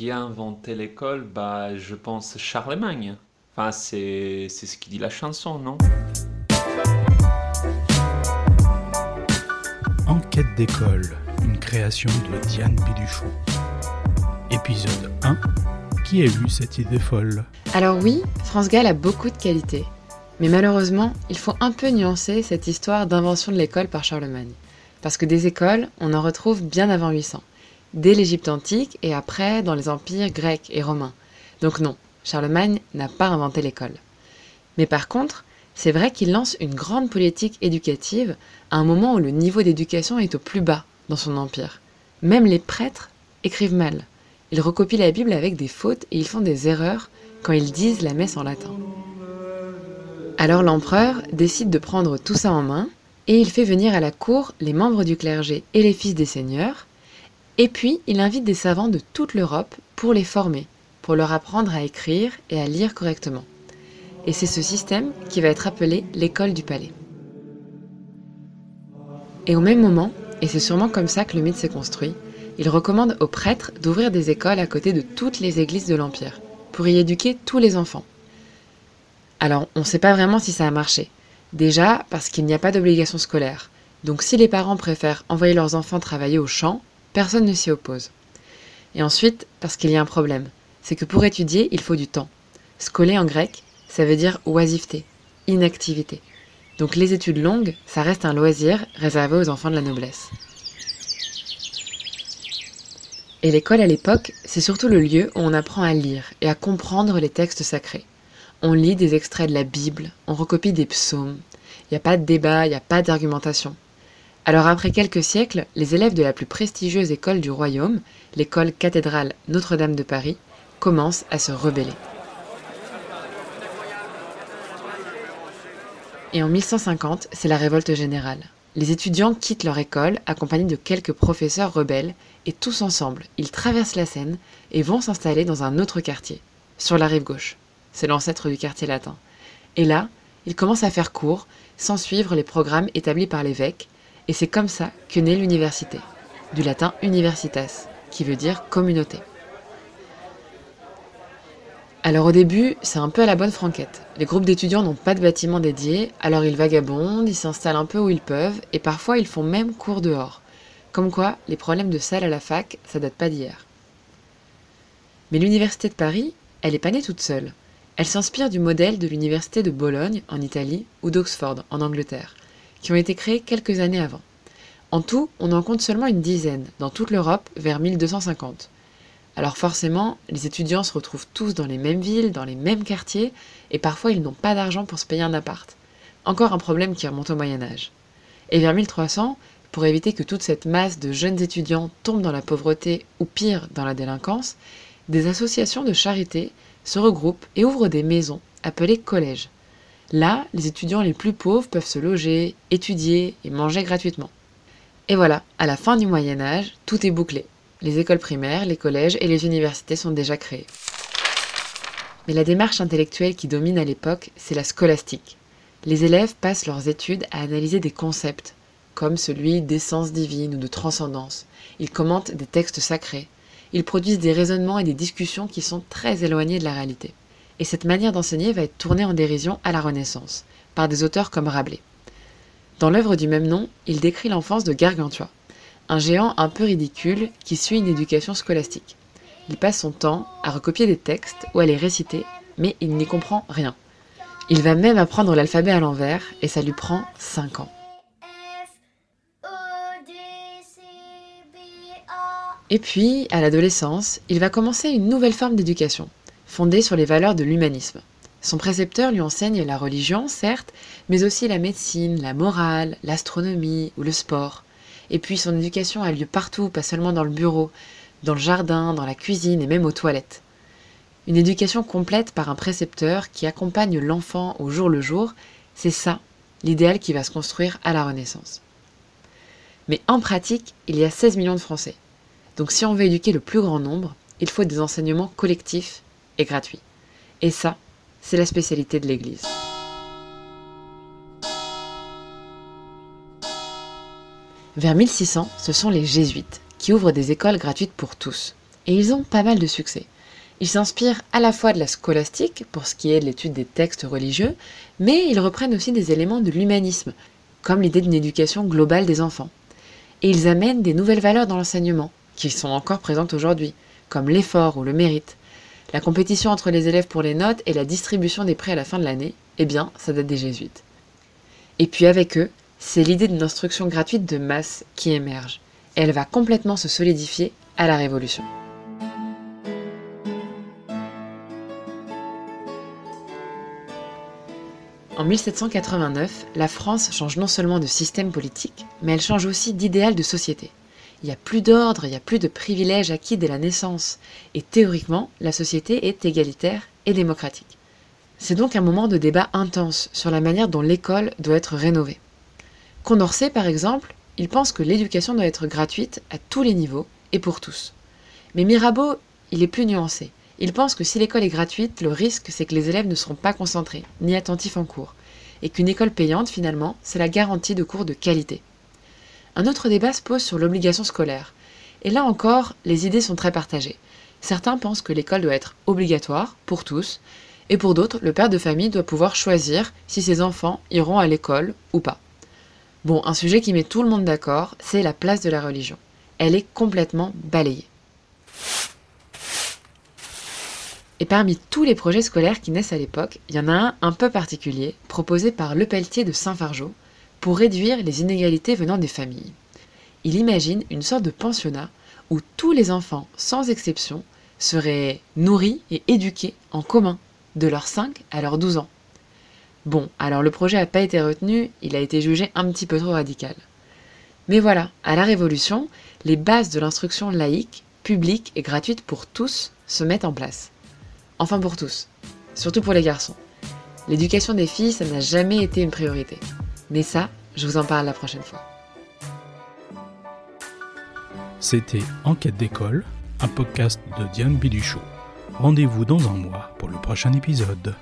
qui a inventé l'école Bah, je pense Charlemagne. Enfin, c'est c'est ce qui dit la chanson, non? Enquête d'école, une création de Diane Biduchon. Épisode 1. Qui a eu cette idée folle? Alors oui, France Gall a beaucoup de qualités. Mais malheureusement, il faut un peu nuancer cette histoire d'invention de l'école par Charlemagne. Parce que des écoles, on en retrouve bien avant 800. Dès l'Égypte antique et après dans les empires grecs et romains. Donc non, Charlemagne n'a pas inventé l'école. Mais par contre, c'est vrai qu'il lance une grande politique éducative à un moment où le niveau d'éducation est au plus bas dans son empire. Même les prêtres écrivent mal. Ils recopient la Bible avec des fautes et ils font des erreurs quand ils disent la messe en latin. Alors l'empereur décide de prendre tout ça en main et il fait venir à la cour les membres du clergé et les fils des seigneurs, et puis il invite des savants de toute l'Europe pour les former, pour leur apprendre à écrire et à lire correctement. Et c'est ce système qui va être appelé l'école du palais. Et au même moment, et c'est sûrement comme ça que le mythe s'est construit, il recommande aux prêtres d'ouvrir des écoles à côté de toutes les églises de l'Empire, pour y éduquer tous les enfants. Alors, on ne sait pas vraiment si ça a marché. Déjà, parce qu'il n'y a pas d'obligation scolaire. Donc si les parents préfèrent envoyer leurs enfants travailler au champ, personne ne s'y oppose. Et ensuite, parce qu'il y a un problème. C'est que pour étudier, il faut du temps. Scoler en grec, ça veut dire oisiveté, inactivité. Donc les études longues, ça reste un loisir réservé aux enfants de la noblesse. Et l'école à l'époque, c'est surtout le lieu où on apprend à lire et à comprendre les textes sacrés. On lit des extraits de la Bible, on recopie des psaumes. Il n'y a pas de débat, il n'y a pas d'argumentation. Alors après quelques siècles, les élèves de la plus prestigieuse école du royaume, l'école cathédrale Notre-Dame de Paris, commencent à se rebeller. Et en 1150, c'est la révolte générale. Les étudiants quittent leur école accompagnés de quelques professeurs rebelles et tous ensemble, ils traversent la Seine et vont s'installer dans un autre quartier, sur la rive gauche. C'est l'ancêtre du quartier latin. Et là, ils commencent à faire cours, sans suivre les programmes établis par l'évêque, et c'est comme ça que naît l'université, du latin universitas, qui veut dire communauté. Alors au début, c'est un peu à la bonne franquette. Les groupes d'étudiants n'ont pas de bâtiment dédié, alors ils vagabondent, ils s'installent un peu où ils peuvent, et parfois ils font même cours dehors. Comme quoi, les problèmes de salle à la fac, ça date pas d'hier. Mais l'université de Paris, elle est pas née toute seule. Elle s'inspire du modèle de l'université de Bologne en Italie ou d'Oxford en Angleterre, qui ont été créées quelques années avant. En tout, on en compte seulement une dizaine dans toute l'Europe vers 1250. Alors forcément, les étudiants se retrouvent tous dans les mêmes villes, dans les mêmes quartiers, et parfois ils n'ont pas d'argent pour se payer un appart. Encore un problème qui remonte au Moyen Âge. Et vers 1300, pour éviter que toute cette masse de jeunes étudiants tombe dans la pauvreté ou pire dans la délinquance, des associations de charité se regroupent et ouvrent des maisons appelées collèges. Là, les étudiants les plus pauvres peuvent se loger, étudier et manger gratuitement. Et voilà, à la fin du Moyen Âge, tout est bouclé. Les écoles primaires, les collèges et les universités sont déjà créées. Mais la démarche intellectuelle qui domine à l'époque, c'est la scolastique. Les élèves passent leurs études à analyser des concepts, comme celui d'essence divine ou de transcendance. Ils commentent des textes sacrés. Ils produisent des raisonnements et des discussions qui sont très éloignés de la réalité. Et cette manière d'enseigner va être tournée en dérision à la Renaissance, par des auteurs comme Rabelais. Dans l'œuvre du même nom, il décrit l'enfance de Gargantua, un géant un peu ridicule qui suit une éducation scolastique. Il passe son temps à recopier des textes ou à les réciter, mais il n'y comprend rien. Il va même apprendre l'alphabet à l'envers et ça lui prend 5 ans. Et puis, à l'adolescence, il va commencer une nouvelle forme d'éducation, fondée sur les valeurs de l'humanisme. Son précepteur lui enseigne la religion, certes, mais aussi la médecine, la morale, l'astronomie ou le sport. Et puis son éducation a lieu partout, pas seulement dans le bureau, dans le jardin, dans la cuisine et même aux toilettes. Une éducation complète par un précepteur qui accompagne l'enfant au jour le jour, c'est ça l'idéal qui va se construire à la Renaissance. Mais en pratique, il y a 16 millions de Français. Donc si on veut éduquer le plus grand nombre, il faut des enseignements collectifs et gratuits. Et ça, c'est la spécialité de l'Église. Vers 1600, ce sont les jésuites qui ouvrent des écoles gratuites pour tous. Et ils ont pas mal de succès. Ils s'inspirent à la fois de la scolastique, pour ce qui est de l'étude des textes religieux, mais ils reprennent aussi des éléments de l'humanisme, comme l'idée d'une éducation globale des enfants. Et ils amènent des nouvelles valeurs dans l'enseignement, qui sont encore présentes aujourd'hui, comme l'effort ou le mérite. La compétition entre les élèves pour les notes et la distribution des prêts à la fin de l'année, eh bien, ça date des jésuites. Et puis avec eux, c'est l'idée d'une instruction gratuite de masse qui émerge. Elle va complètement se solidifier à la Révolution. En 1789, la France change non seulement de système politique, mais elle change aussi d'idéal de société. Il n'y a plus d'ordre, il n'y a plus de privilèges acquis dès la naissance, et théoriquement, la société est égalitaire et démocratique. C'est donc un moment de débat intense sur la manière dont l'école doit être rénovée. Condorcet, par exemple, il pense que l'éducation doit être gratuite à tous les niveaux et pour tous. Mais Mirabeau, il est plus nuancé. Il pense que si l'école est gratuite, le risque c'est que les élèves ne seront pas concentrés, ni attentifs en cours, et qu'une école payante, finalement, c'est la garantie de cours de qualité. Un autre débat se pose sur l'obligation scolaire. Et là encore, les idées sont très partagées. Certains pensent que l'école doit être obligatoire pour tous, et pour d'autres, le père de famille doit pouvoir choisir si ses enfants iront à l'école ou pas. Bon, un sujet qui met tout le monde d'accord, c'est la place de la religion. Elle est complètement balayée. Et parmi tous les projets scolaires qui naissent à l'époque, il y en a un un peu particulier, proposé par Le Pelletier de Saint-Fargeau, pour réduire les inégalités venant des familles. Il imagine une sorte de pensionnat où tous les enfants, sans exception, seraient nourris et éduqués en commun, de leurs 5 à leurs 12 ans. Bon, alors le projet n'a pas été retenu, il a été jugé un petit peu trop radical. Mais voilà, à la Révolution, les bases de l'instruction laïque, publique et gratuite pour tous se mettent en place. Enfin pour tous, surtout pour les garçons. L'éducation des filles, ça n'a jamais été une priorité. Mais ça, je vous en parle la prochaine fois. C'était Enquête d'école, un podcast de Diane Biduchot. Rendez-vous dans un mois pour le prochain épisode.